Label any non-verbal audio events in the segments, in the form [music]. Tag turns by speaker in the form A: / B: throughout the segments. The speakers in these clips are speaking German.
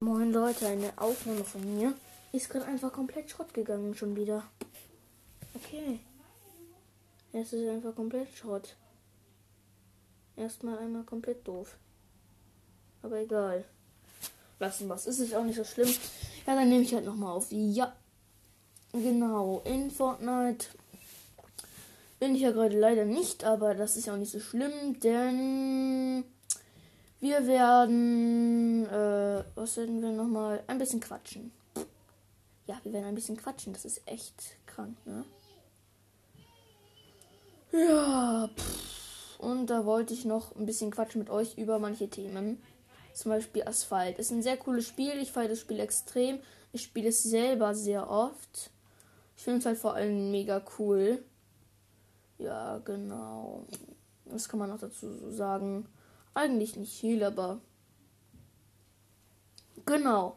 A: Moin Leute, eine Aufnahme von mir ist gerade einfach komplett Schrott gegangen schon wieder. Okay. Es ist einfach komplett Schrott. Erstmal einmal komplett doof. Aber egal. Lassen was. Ist es auch nicht so schlimm. Ja, dann nehme ich halt nochmal auf. Ja. Genau. In Fortnite bin ich ja gerade leider nicht, aber das ist ja auch nicht so schlimm, denn wir werden, äh, was werden wir nochmal? Ein bisschen quatschen. Ja, wir werden ein bisschen quatschen. Das ist echt krank, ne? Ja, pff. und da wollte ich noch ein bisschen quatschen mit euch über manche Themen. Zum Beispiel Asphalt. Ist ein sehr cooles Spiel. Ich feiere das Spiel extrem. Ich spiele es selber sehr oft. Ich finde es halt vor allem mega cool. Ja, genau. Was kann man noch dazu sagen? Eigentlich nicht viel, aber. Genau.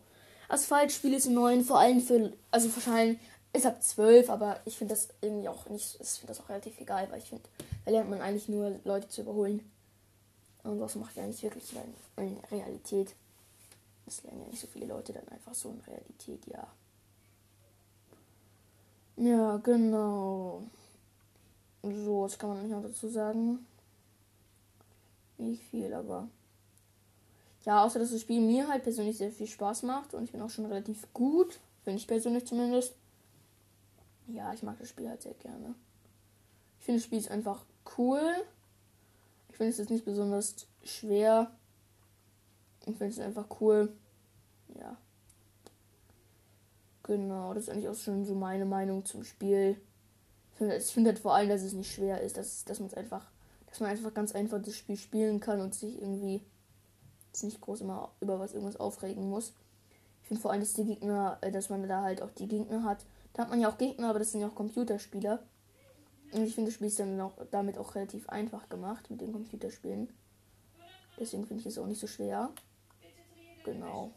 A: Asphaltspiel ist neu, vor allem für. Also wahrscheinlich ist ab 12, aber ich finde das irgendwie auch nicht. Ich finde das auch relativ egal, weil ich finde, da lernt man eigentlich nur Leute zu überholen. Und was macht ja nicht wirklich in Realität. Das lernen ja nicht so viele Leute dann einfach so in Realität, ja. Ja, genau. So, was kann man noch dazu sagen? Nicht viel, aber. Ja, außer dass das Spiel mir halt persönlich sehr viel Spaß macht und ich bin auch schon relativ gut, finde ich persönlich zumindest. Ja, ich mag das Spiel halt sehr gerne. Ich finde das Spiel ist einfach cool. Ich finde es jetzt nicht besonders schwer. Ich finde es einfach cool. Ja. Genau, das ist eigentlich auch schon so meine Meinung zum Spiel. Ich finde find halt vor allem, dass es nicht schwer ist, dass, dass man es einfach dass man einfach ganz einfach das Spiel spielen kann und sich irgendwie nicht groß immer über was irgendwas aufregen muss. Ich finde vor allem, dass die Gegner, äh, dass man da halt auch die Gegner hat. Da hat man ja auch Gegner, aber das sind ja auch Computerspieler. Und ich finde, das Spiel ist dann auch damit auch relativ einfach gemacht mit den Computerspielen. Deswegen finde ich es auch nicht so schwer. Genau.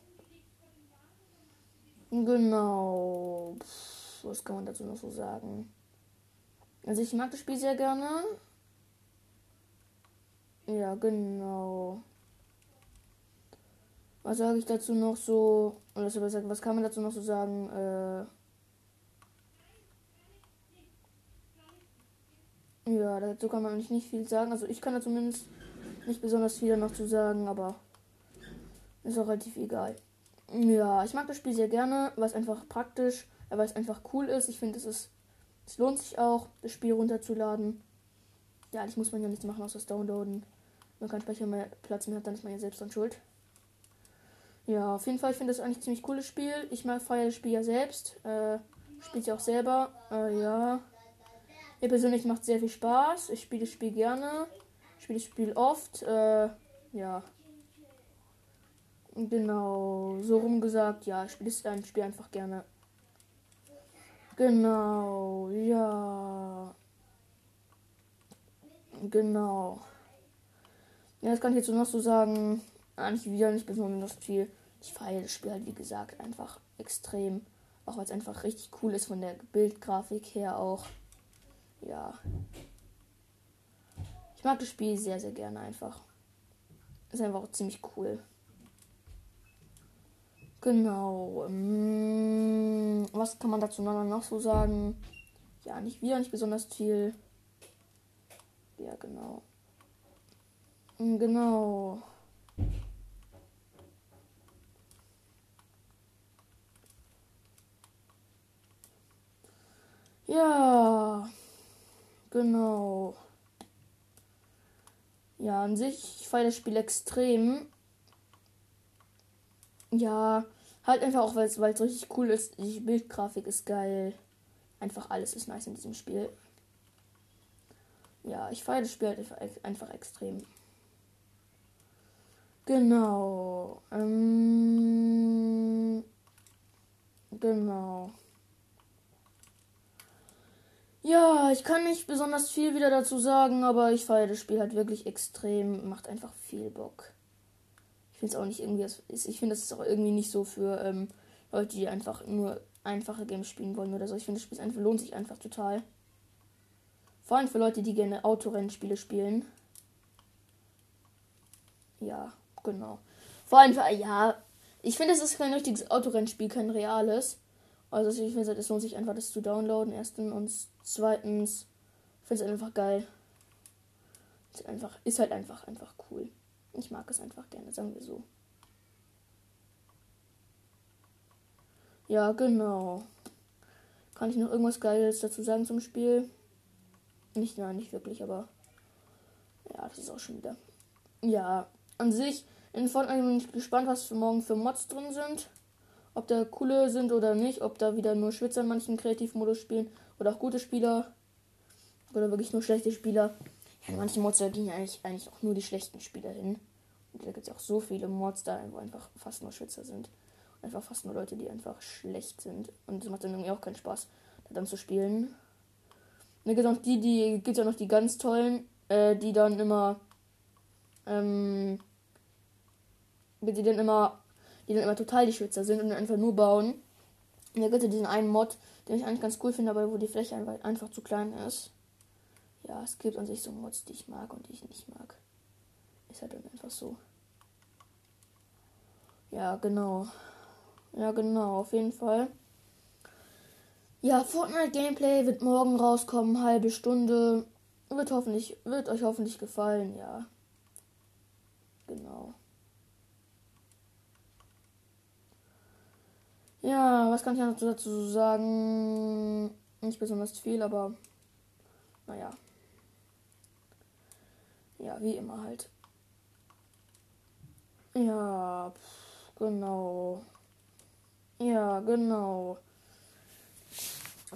A: Genau. was kann man dazu noch so sagen? Also ich mag das Spiel sehr gerne. Ja, genau. Was sage ich dazu noch so? Oder was kann man dazu noch so sagen? Äh ja, dazu kann man eigentlich nicht viel sagen. Also ich kann da zumindest nicht besonders viel noch zu sagen, aber ist auch relativ egal. Ja, ich mag das Spiel sehr gerne, weil es einfach praktisch, weil es einfach cool ist. Ich finde, es ist, es lohnt sich auch, das Spiel runterzuladen. Ja, das muss man ja nicht machen, außer das Downloaden man keinen Speicher mehr Platz mehr hat, dann ist man ja selbst dann schuld. Ja, auf jeden Fall, ich finde das eigentlich ein ziemlich cooles Spiel. Ich mag feiere das Spiel ja selbst. Äh, spielt ja auch selber. Äh, ja. Mir persönlich macht sehr viel Spaß. Ich spiele das Spiel gerne. Spiele das Spiel oft. Äh, ja. Genau. So rumgesagt, ja, ich spiele das Spiel einfach gerne. Genau, ja. Genau. Ja, das kann ich jetzt noch so sagen. Eigentlich wieder nicht besonders viel. Ich feiere das Spiel halt, wie gesagt, einfach extrem. Auch weil es einfach richtig cool ist von der Bildgrafik her auch. Ja. Ich mag das Spiel sehr, sehr gerne einfach. Ist einfach auch ziemlich cool. Genau. Ähm, was kann man dazu noch so sagen? Ja, nicht wieder, nicht besonders viel. Ja, genau. Mm, genau. Ja, genau. Ja, an sich, ich feiere das Spiel extrem. Ja, halt einfach auch, weil es richtig cool ist. Die Bildgrafik ist geil. Einfach alles ist nice in diesem Spiel. Ja, ich feiere das Spiel halt einfach extrem. Genau. Ähm, genau. Ja, ich kann nicht besonders viel wieder dazu sagen, aber ich feiere das Spiel halt wirklich extrem. Macht einfach viel Bock. Ich finde es auch nicht irgendwie, ich finde, das ist auch irgendwie nicht so für ähm, Leute, die einfach nur einfache Games spielen wollen oder so. Ich finde, das Spiel einfach, lohnt sich einfach total. Vor allem für Leute, die gerne Autorennspiele spielen. Ja. Genau. Vor allem, ja, Ich finde, es ist kein richtiges Autorennspiel, kein reales. Also ich finde, es lohnt sich einfach, das zu downloaden. Erstens und zweitens finde es einfach geil. Ist einfach, ist halt einfach, einfach cool. Ich mag es einfach gerne, sagen wir so. Ja, genau. Kann ich noch irgendwas Geiles dazu sagen zum Spiel? Nicht, nein, nicht wirklich, aber ja, das ist auch schon wieder. Ja, an sich in Fortnite bin ich gespannt, was für morgen für Mods drin sind. Ob da coole sind oder nicht, ob da wieder nur Schwitzer in manchen Kreativmodus spielen oder auch gute Spieler oder wirklich nur schlechte Spieler. Ja, in manchen Mods da gehen ja eigentlich, eigentlich auch nur die schlechten Spieler hin. Und da gibt es auch so viele Mods da, wo einfach fast nur Schwitzer sind einfach fast nur Leute, die einfach schlecht sind. Und es macht dann irgendwie auch keinen Spaß, da dann zu spielen. Dann gibt es auch die, die gibt ja noch die ganz tollen, äh, die dann immer, ähm, die dann immer, die dann immer total die Schwitzer sind und einfach nur bauen. Und da gibt es diesen einen Mod, den ich eigentlich ganz cool finde, aber wo die Fläche einfach zu klein ist. Ja, es gibt an sich so Mods, die ich mag und die ich nicht mag. Ist halt dann einfach so. Ja, genau. Ja, genau, auf jeden Fall. Ja, Fortnite Gameplay wird morgen rauskommen, halbe Stunde. Wird hoffentlich, wird euch hoffentlich gefallen, ja. Genau. Ja, was kann ich noch dazu sagen? Nicht besonders viel, aber naja. Ja, wie immer halt. Ja, pff, genau. Ja, genau.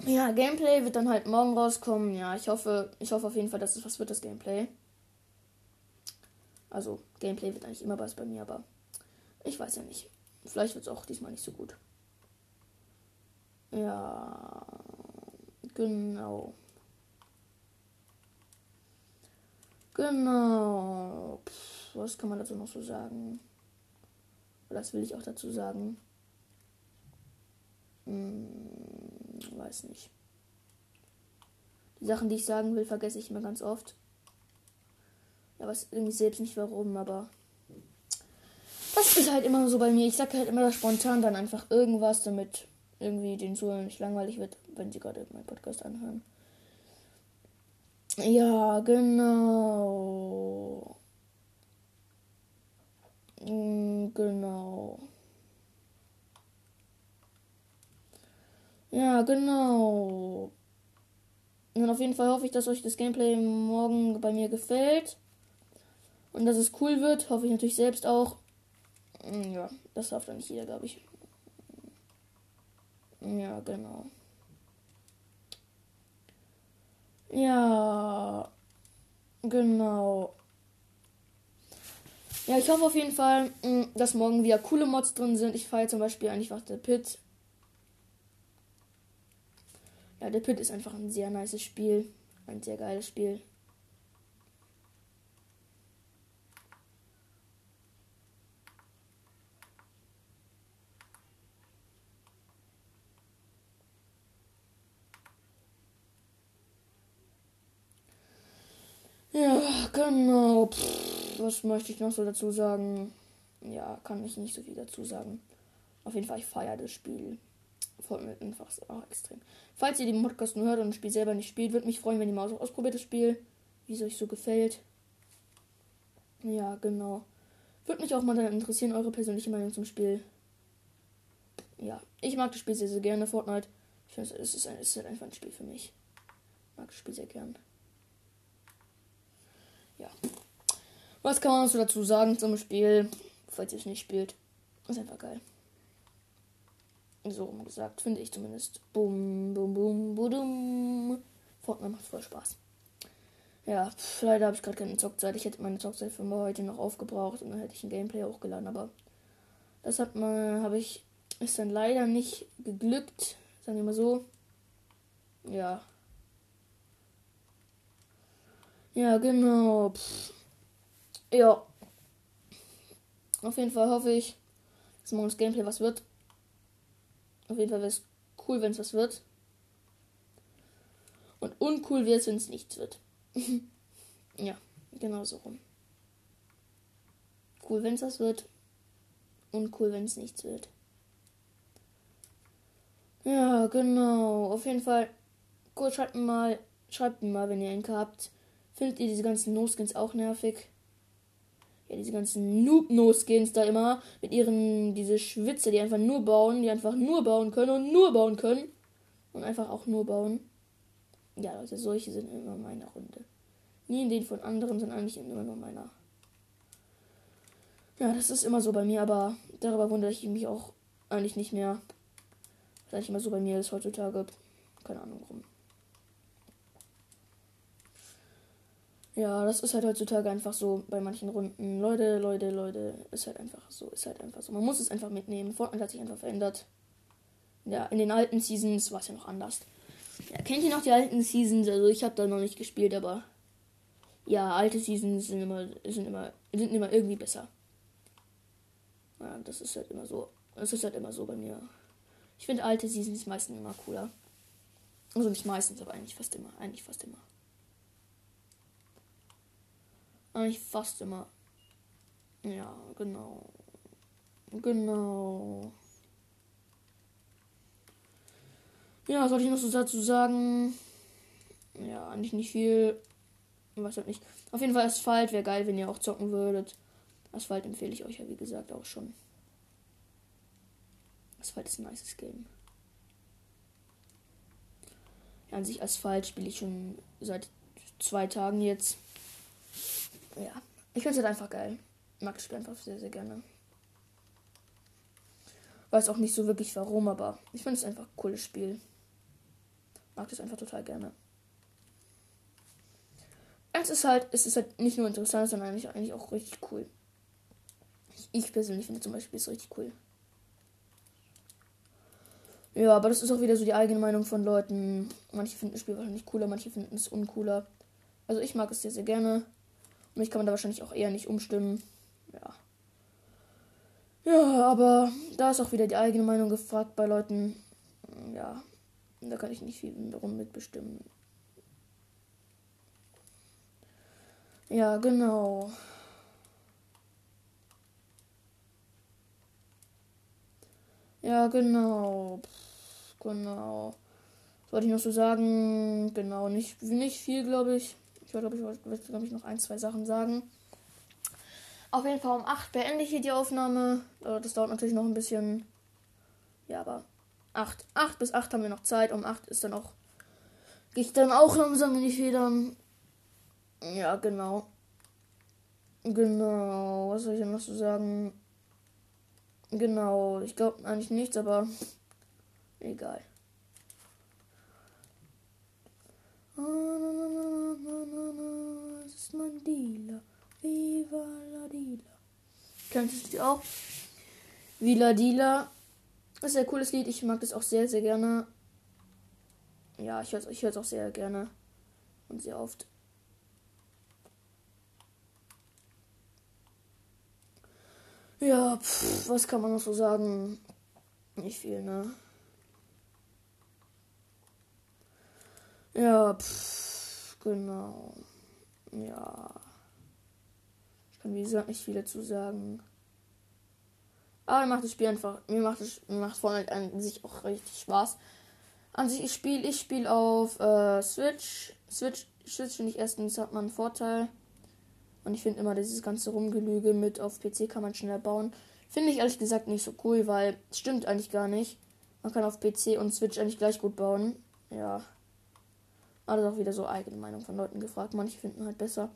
A: Ja, Gameplay wird dann halt morgen rauskommen. Ja, ich hoffe, ich hoffe auf jeden Fall, dass es was wird, das Gameplay. Also, Gameplay wird eigentlich immer was bei mir, aber ich weiß ja nicht. Vielleicht wird es auch diesmal nicht so gut. Ja, genau. Genau. Pff, was kann man dazu noch so sagen? Das will ich auch dazu sagen. Hm, weiß nicht. Die Sachen, die ich sagen will, vergesse ich immer ganz oft. Ja, was irgendwie selbst nicht warum, aber das ist halt immer so bei mir. Ich sage halt immer spontan dann einfach irgendwas, damit irgendwie den Zuhörern nicht langweilig wird, wenn sie gerade meinen Podcast anhören. Ja, genau. Hm, genau. Ja, genau. Und auf jeden Fall hoffe ich, dass euch das Gameplay morgen bei mir gefällt. Und dass es cool wird. Hoffe ich natürlich selbst auch. Hm, ja, das darf dann nicht jeder, glaube ich. Ja, genau. Ja, genau. Ja, ich hoffe auf jeden Fall, hm, dass morgen wieder coole Mods drin sind. Ich feiere zum Beispiel einfach der Pit. Ja, der Pit ist einfach ein sehr nice Spiel. Ein sehr geiles Spiel. Ja, Pff, was möchte ich noch so dazu sagen? Ja, kann ich nicht so viel dazu sagen. Auf jeden Fall, ich feiere das Spiel. Fortnite einfach auch extrem. Falls ihr den Podcast nur hört und das Spiel selber nicht spielt, würde mich freuen, wenn ihr mal ausprobiert das Spiel, wie es euch so gefällt. Ja, genau. Würde mich auch mal dann interessieren, eure persönliche Meinung zum Spiel. Ja, ich mag das Spiel sehr, sehr gerne, Fortnite. Ich finde, es ist, ein, es ist halt einfach ein Spiel für mich. Ich mag das Spiel sehr gern. Ja. Was kann man dazu sagen zum Spiel, falls ihr es nicht spielt? Ist einfach geil. So rum gesagt, finde ich zumindest. Bum, bum, bum, budum. Fortnite macht voll Spaß. Ja, pf, leider habe ich gerade keine Zockzeit. Ich hätte meine Zockzeit für heute noch aufgebraucht und dann hätte ich ein Gameplay hochgeladen, aber das hat man, habe ich, ist dann leider nicht geglückt. Sagen wir mal so. Ja. Ja, genau. Pff. Ja. Auf jeden Fall hoffe ich, dass morgen das Gameplay was wird. Auf jeden Fall wäre es cool, wenn es was wird. Und uncool wäre es, wenn es nichts wird. [laughs] ja, genau so rum. Cool, wenn es was wird. uncool, wenn es nichts wird. Ja, genau. Auf jeden Fall. Gut, schreibt mal, schreibt mal, wenn ihr Enke habt. Findet ihr diese ganzen No-Skins auch nervig? Ja, diese ganzen Noob-No-Skins da immer. Mit ihren, diese Schwitze, die einfach nur bauen, die einfach nur bauen können und nur bauen können. Und einfach auch nur bauen. Ja, Leute, solche sind immer meine Runde. Nie in den von anderen, sondern eigentlich immer nur meiner. Ja, das ist immer so bei mir, aber darüber wundere ich mich auch eigentlich nicht mehr. Eigentlich immer so bei mir ist heutzutage. Keine Ahnung warum. Ja, das ist halt heutzutage einfach so bei manchen Runden. Leute, Leute, Leute, ist halt einfach so, ist halt einfach so. Man muss es einfach mitnehmen. Fortnite hat sich einfach verändert. Ja, in den alten Seasons war es ja noch anders. Ja, kennt ihr noch die alten Seasons? Also ich habe da noch nicht gespielt, aber ja, alte Seasons sind immer, sind immer, sind immer irgendwie besser. Ja, das ist halt immer so. Das ist halt immer so bei mir. Ich finde alte Seasons meistens immer cooler. Also nicht meistens, aber eigentlich fast immer. Eigentlich fast immer. Eigentlich fast immer. Ja, genau. Genau. Ja, soll ich noch so dazu sagen? Ja, eigentlich nicht viel. Was halt nicht. Auf jeden Fall Asphalt wäre geil, wenn ihr auch zocken würdet. Asphalt empfehle ich euch ja, wie gesagt, auch schon. Asphalt ist ein nices Game. Ja, an sich Asphalt spiele ich schon seit zwei Tagen jetzt. Ja, ich finde es halt einfach geil. Mag das Spiel einfach sehr, sehr gerne. Weiß auch nicht so wirklich warum, aber ich finde es einfach ein cooles Spiel. Mag das einfach total gerne. Es ist halt, es ist halt nicht nur interessant, sondern eigentlich, eigentlich auch richtig cool. Ich persönlich finde zum Beispiel es richtig cool. Ja, aber das ist auch wieder so die eigene Meinung von Leuten. Manche finden das Spiel wahrscheinlich cooler, manche finden es uncooler. Also ich mag es sehr, sehr gerne. Mich kann man da wahrscheinlich auch eher nicht umstimmen. Ja. Ja, aber da ist auch wieder die eigene Meinung gefragt bei Leuten. Ja, da kann ich nicht viel darum mitbestimmen. Ja, genau. Ja, genau. Genau. Was wollte ich noch so sagen? Genau, nicht, nicht viel, glaube ich. Ich wollte, glaube ich, wollte, glaub ich, noch ein, zwei Sachen sagen. Auf jeden Fall um 8 beende ich hier die Aufnahme. Äh, das dauert natürlich noch ein bisschen. Ja, aber 8. 8 bis 8 haben wir noch Zeit. Um 8 ist dann auch. Gehe ich dann auch langsam in die Federn. Ja, genau. Genau. Was soll ich denn noch so sagen? Genau. Ich glaube eigentlich nichts, aber egal. Das ist mein Dealer. Viva la Dealer. Kennst du die auch? Villa Dealer. Das ist ein cooles Lied. Ich mag das auch sehr, sehr gerne. Ja, ich höre es auch sehr gerne. Und sehr oft. Ja, pff, was kann man noch so sagen? Nicht viel, ne? Ja, pff, genau. Ja. Ich kann wie gesagt nicht viel dazu sagen. Aber mir macht das Spiel einfach, mir macht es, mir macht Fortnite an sich auch richtig Spaß. An sich, ich spiele, ich spiele auf äh, Switch. Switch, Switch finde ich erstens hat man einen Vorteil. Und ich finde immer dieses ganze Rumgelüge mit auf PC kann man schneller bauen. Finde ich ehrlich gesagt nicht so cool, weil es stimmt eigentlich gar nicht. Man kann auf PC und Switch eigentlich gleich gut bauen. Ja. Aber das ist auch wieder so eigene Meinung von Leuten gefragt. Manche finden halt besser.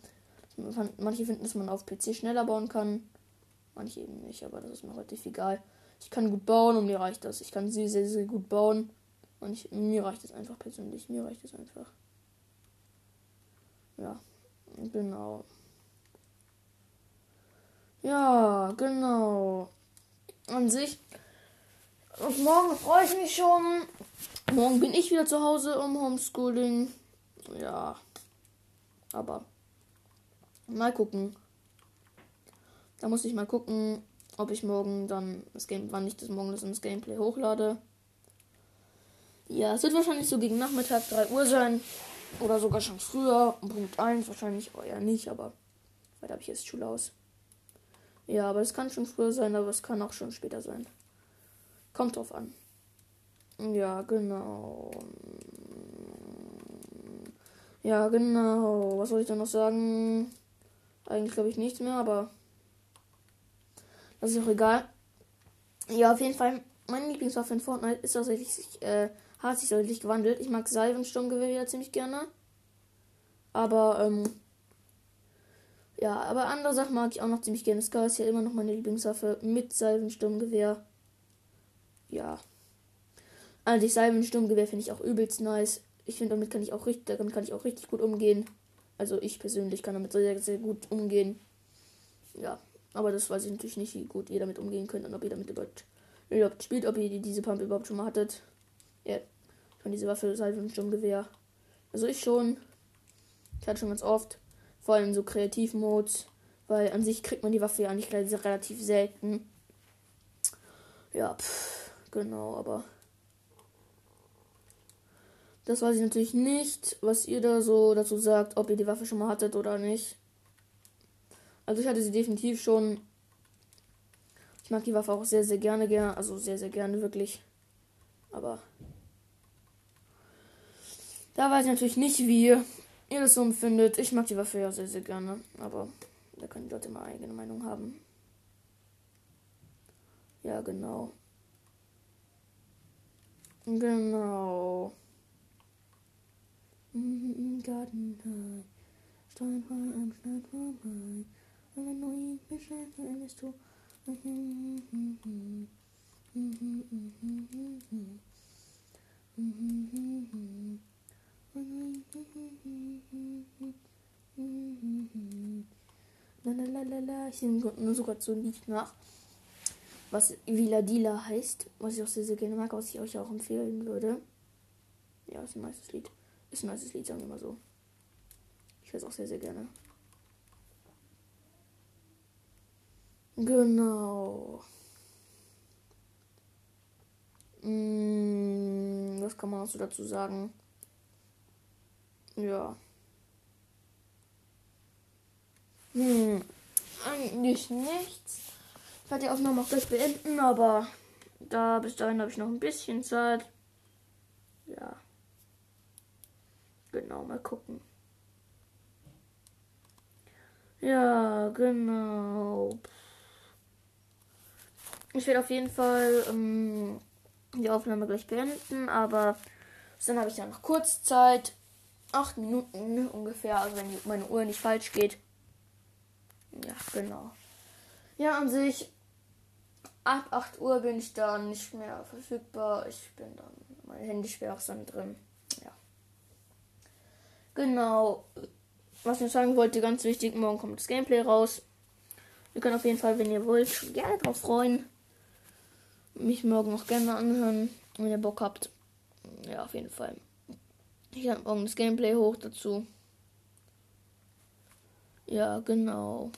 A: Manche finden, dass man auf PC schneller bauen kann. Manche eben nicht, aber das ist mir relativ egal. Ich kann gut bauen und mir reicht das. Ich kann sehr, sehr, sehr gut bauen. Und ich, mir reicht es einfach persönlich. Mir reicht es einfach. Ja, genau. Ja, genau. An sich. Und morgen freue ich mich schon. Morgen bin ich wieder zu Hause um Homeschooling ja. Aber mal gucken. Da muss ich mal gucken, ob ich morgen dann das Game, wann ich das morgen das Gameplay hochlade. Ja, es wird wahrscheinlich so gegen Nachmittag 3 Uhr sein. Oder sogar schon früher. Punkt 1 wahrscheinlich eher nicht, aber weiter habe ich jetzt Schule aus. Ja, aber es kann schon früher sein, aber es kann auch schon später sein. Kommt drauf an. Ja, genau. Ja, genau. Was soll ich da noch sagen? Eigentlich glaube ich nichts mehr, aber das ist auch egal. Ja, auf jeden Fall. Meine Lieblingswaffe in Fortnite ist tatsächlich, äh, hat sich deutlich gewandelt. Ich mag Salvensturmgewehr wieder ziemlich gerne. Aber, ähm, ja, aber andere Sachen mag ich auch noch ziemlich gerne. Scar ist ja immer noch meine Lieblingswaffe mit Salvensturmgewehr. Ja. Allerdings Salvensturmgewehr finde ich auch übelst nice. Ich finde, damit kann ich auch richtig, damit kann ich auch richtig gut umgehen. Also ich persönlich kann damit sehr, sehr gut umgehen. Ja, aber das weiß ich natürlich nicht, wie gut ihr damit umgehen könnt und ob ihr damit überhaupt, spielt, ob ihr diese Pump überhaupt schon mal hattet. Ja, von dieser Waffe Salvensturmgewehr. Also ich schon. Ich hatte schon ganz oft. Vor allem so Kreativmodes. Weil an sich kriegt man die Waffe ja eigentlich relativ selten. Ja, pff, genau, aber das weiß ich natürlich nicht, was ihr da so dazu sagt, ob ihr die Waffe schon mal hattet oder nicht. Also ich hatte sie definitiv schon. Ich mag die Waffe auch sehr, sehr gerne, gerne. Also sehr, sehr gerne, wirklich. Aber da weiß ich natürlich nicht, wie ihr das so empfindet. Ich mag die Waffe ja sehr, sehr gerne. Aber da können die Leute mal eigene Meinung haben. Ja, genau. Genau. Im Garten high, Stein frei am Strand vorbei. Du ihn beschreibst, dann bist du. Lalalala, ich singe nur sogar so ein Lied nach, was Villa Dila heißt, was ich auch sehr, sehr gerne mag, was ich euch auch empfehlen würde. Ja, ist ein nices Lied. Ist ein nices Lied, sagen wir mal so. Ich höre es auch sehr, sehr gerne. Genau. Hm, was kann man noch so dazu sagen? Ja. Hm, eigentlich nichts. Ich werde die Aufnahme auch gleich beenden, aber da bis dahin habe ich noch ein bisschen Zeit. Ja. Genau, mal gucken. Ja, genau. Ich werde auf jeden Fall ähm, die Aufnahme gleich beenden, aber dann habe ich ja noch kurz Zeit. Acht Minuten ungefähr, also wenn meine Uhr nicht falsch geht. Ja, genau. Ja, an sich, ab 8 Uhr bin ich dann nicht mehr verfügbar. Ich bin dann, mein Handy schwer auch dann drin. Genau. Was ich sagen wollte, ganz wichtig, morgen kommt das Gameplay raus. Ihr könnt auf jeden Fall, wenn ihr wollt, gerne drauf freuen. Mich morgen noch gerne anhören, wenn ihr Bock habt. Ja, auf jeden Fall. Ich habe morgen das Gameplay hoch dazu. Ja, genau.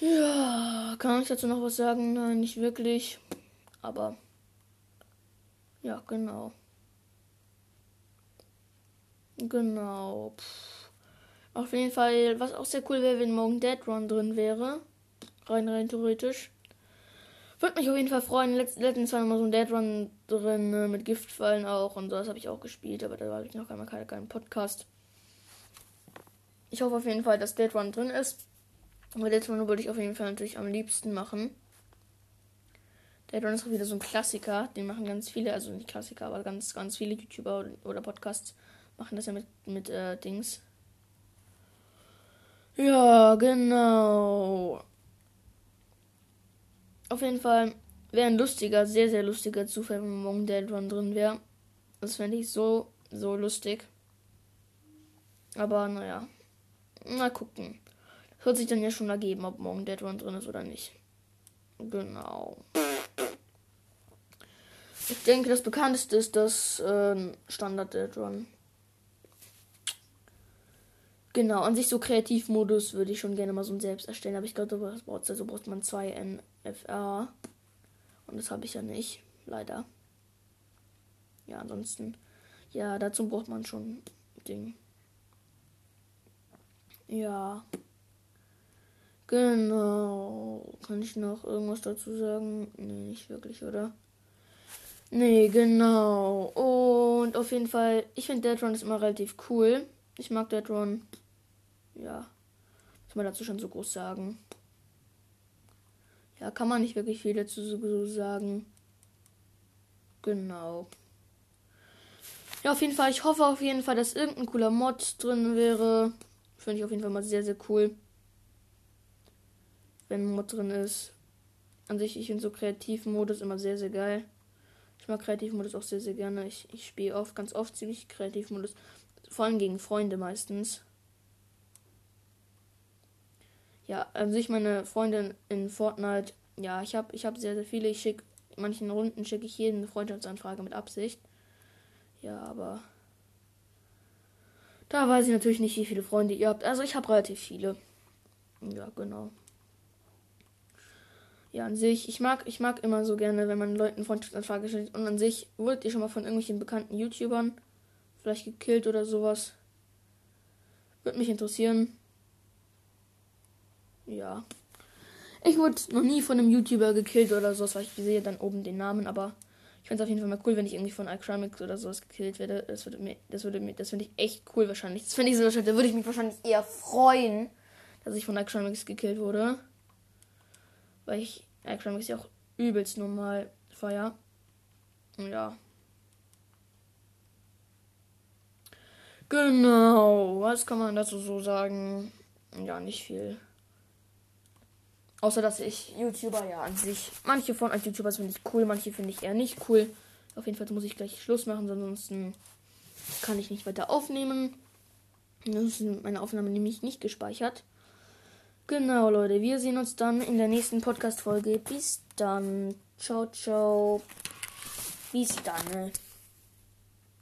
A: Ja, kann ich dazu noch was sagen? Nein, nicht wirklich. Aber ja, genau. Genau. Pff. Auf jeden Fall, was auch sehr cool wäre, wenn morgen Dead Run drin wäre. Rein, rein theoretisch. Würde mich auf jeden Fall freuen. Letzt, letztens war noch so ein Dead Run drin, ne, mit Giftfallen auch und so. Das habe ich auch gespielt, aber da war ich noch einmal keinen kein Podcast. Ich hoffe auf jeden Fall, dass Dead Run drin ist. Aber Dead Run würde ich auf jeden Fall natürlich am liebsten machen. Dead Run ist auch wieder so ein Klassiker. Den machen ganz viele, also nicht Klassiker, aber ganz, ganz viele YouTuber oder Podcasts machen das ja mit, mit äh, Dings. Ja, genau. Auf jeden Fall wäre ein lustiger, sehr, sehr lustiger Zufall, wenn morgen Dead Run drin wäre. Das fände ich so, so lustig. Aber naja. Mal gucken. Das wird sich dann ja schon ergeben, ob morgen Dead Run drin ist oder nicht. Genau. Ich denke, das bekannteste ist das äh, Standard Dead Run. Genau, an sich so Kreativmodus würde ich schon gerne mal so ein selbst erstellen, aber ich glaube, das braucht, also braucht man zwei NFR. Und das habe ich ja nicht, leider. Ja, ansonsten, ja, dazu braucht man schon Ding. Ja. Genau. Kann ich noch irgendwas dazu sagen? Nee, nicht wirklich, oder? Nee, genau. Und auf jeden Fall, ich finde Deadron ist immer relativ cool. Ich mag Deadron. Ja. Was man dazu schon so groß sagen? Ja, kann man nicht wirklich viel dazu so sagen. Genau. Ja, auf jeden Fall. Ich hoffe auf jeden Fall, dass irgendein cooler Mod drin wäre. Finde ich auf jeden Fall mal sehr, sehr cool. Wenn ein Mod drin ist. An sich, ich finde so Kreativmodus immer sehr, sehr geil. Ich mag Kreativmodus auch sehr, sehr gerne. Ich, ich spiele oft, ganz oft ziemlich Kreativmodus. Vor allem gegen Freunde meistens. Ja, an sich meine Freundin in Fortnite. Ja, ich habe ich hab sehr, sehr viele. Ich schicke, in manchen Runden schicke ich jeden Freundschaftsanfrage mit Absicht. Ja, aber. Da weiß ich natürlich nicht, wie viele Freunde ihr habt. Also ich habe relativ viele. Ja, genau. Ja, an sich, ich mag, ich mag immer so gerne, wenn man Leuten Freundschaftsanfrage stellt. Und an sich, wurdet ihr schon mal von irgendwelchen bekannten YouTubern vielleicht gekillt oder sowas? Würde mich interessieren. Ja. Ich wurde noch nie von einem YouTuber gekillt oder sowas, weil ich sehe dann oben den Namen, aber ich finde es auf jeden Fall mal cool, wenn ich irgendwie von Icramics oder sowas gekillt werde. Das würde mir, das würde mir, das finde ich echt cool wahrscheinlich. Das finde ich so wahrscheinlich, da würde ich mich wahrscheinlich eher freuen, dass ich von Icramics gekillt wurde. Weil ich Icramics ja auch übelst normal feier. Ja. Genau, was kann man dazu so sagen? Ja, nicht viel. Außer dass ich YouTuber ja an sich. Manche von euch YouTubers finde ich cool, manche finde ich eher nicht cool. Auf jeden Fall muss ich gleich Schluss machen, ansonsten kann ich nicht weiter aufnehmen. Das ist meine Aufnahme nämlich nicht gespeichert. Genau, Leute, wir sehen uns dann in der nächsten Podcast-Folge. Bis dann. Ciao, ciao. Bis dann.